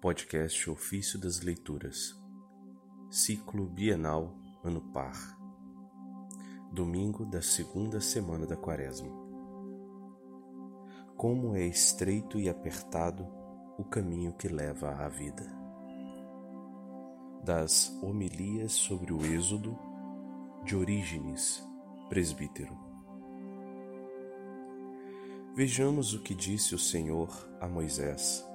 Podcast Ofício das Leituras, Ciclo Bienal Ano Par, Domingo da segunda semana da Quaresma. Como é estreito e apertado o caminho que leva à vida. Das homilias sobre o Êxodo, de Orígenes, presbítero. Vejamos o que disse o Senhor a Moisés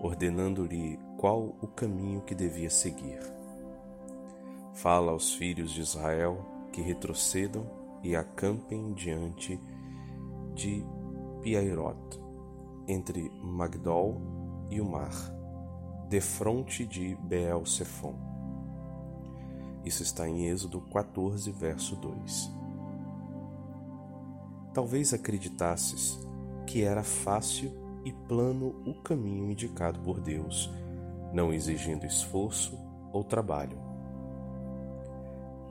ordenando-lhe qual o caminho que devia seguir. Fala aos filhos de Israel que retrocedam e acampem diante de Piairot, entre Magdol e o mar, defronte de Beel-Sefon. Isso está em Êxodo 14, verso 2. Talvez acreditasses que era fácil e plano o caminho indicado por Deus, não exigindo esforço ou trabalho.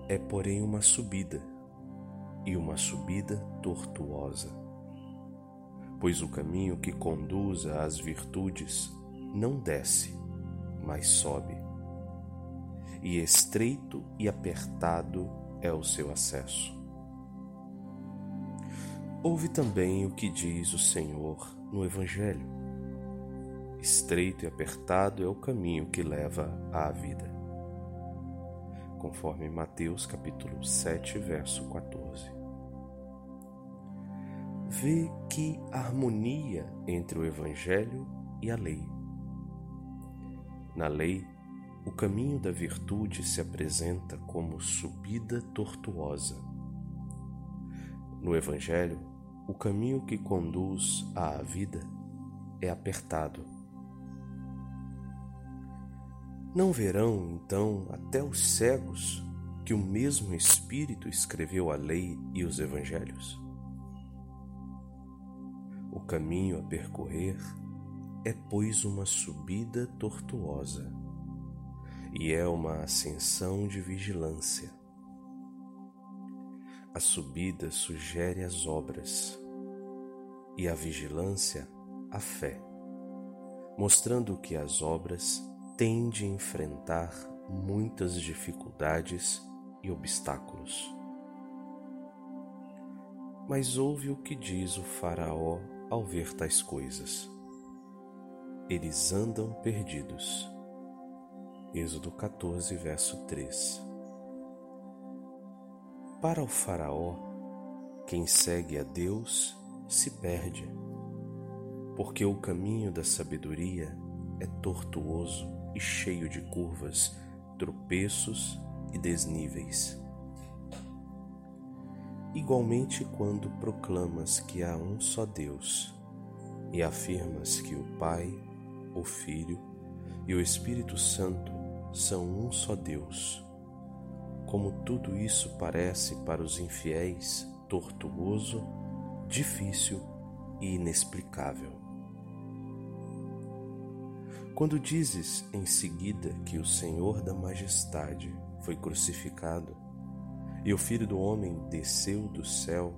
É, porém, uma subida, e uma subida tortuosa. Pois o caminho que conduz às virtudes não desce, mas sobe. E estreito e apertado é o seu acesso. Ouve também o que diz o Senhor no Evangelho. Estreito e apertado é o caminho que leva à vida. Conforme Mateus capítulo 7, verso 14. Vê que harmonia entre o Evangelho e a lei. Na lei, o caminho da virtude se apresenta como subida tortuosa. No Evangelho, o caminho que conduz à vida é apertado. Não verão, então, até os cegos que o mesmo Espírito escreveu a lei e os evangelhos? O caminho a percorrer é, pois, uma subida tortuosa e é uma ascensão de vigilância. A subida sugere as obras e a vigilância a fé, mostrando que as obras têm de enfrentar muitas dificuldades e obstáculos. Mas ouve o que diz o Faraó ao ver tais coisas. Eles andam perdidos. Êxodo 14, verso 3. Para o Faraó, quem segue a Deus se perde, porque o caminho da sabedoria é tortuoso e cheio de curvas, tropeços e desníveis. Igualmente, quando proclamas que há um só Deus e afirmas que o Pai, o Filho e o Espírito Santo são um só Deus, como tudo isso parece para os infiéis tortuoso, difícil e inexplicável. Quando dizes em seguida que o Senhor da Majestade foi crucificado e o Filho do Homem desceu do céu,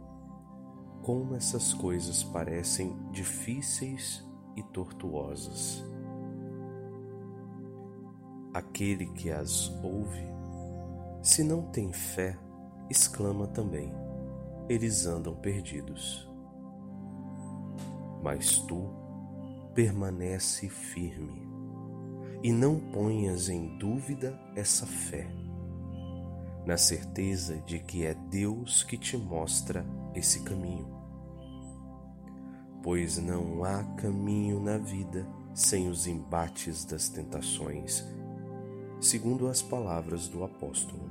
como essas coisas parecem difíceis e tortuosas. Aquele que as ouve se não tem fé, exclama também: eles andam perdidos. Mas tu permanece firme e não ponhas em dúvida essa fé, na certeza de que é Deus que te mostra esse caminho. Pois não há caminho na vida sem os embates das tentações segundo as palavras do apóstolo.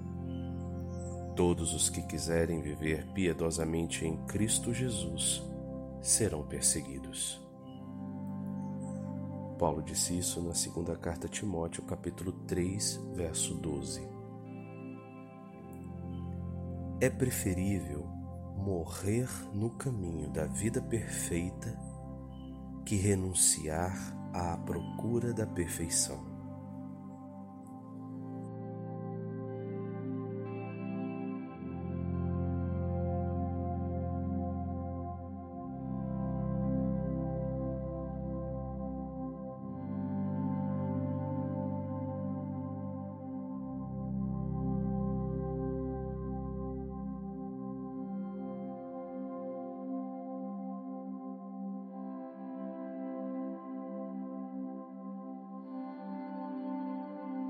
Todos os que quiserem viver piedosamente em Cristo Jesus serão perseguidos. Paulo disse isso na segunda carta a Timóteo, capítulo 3, verso 12. É preferível morrer no caminho da vida perfeita que renunciar à procura da perfeição.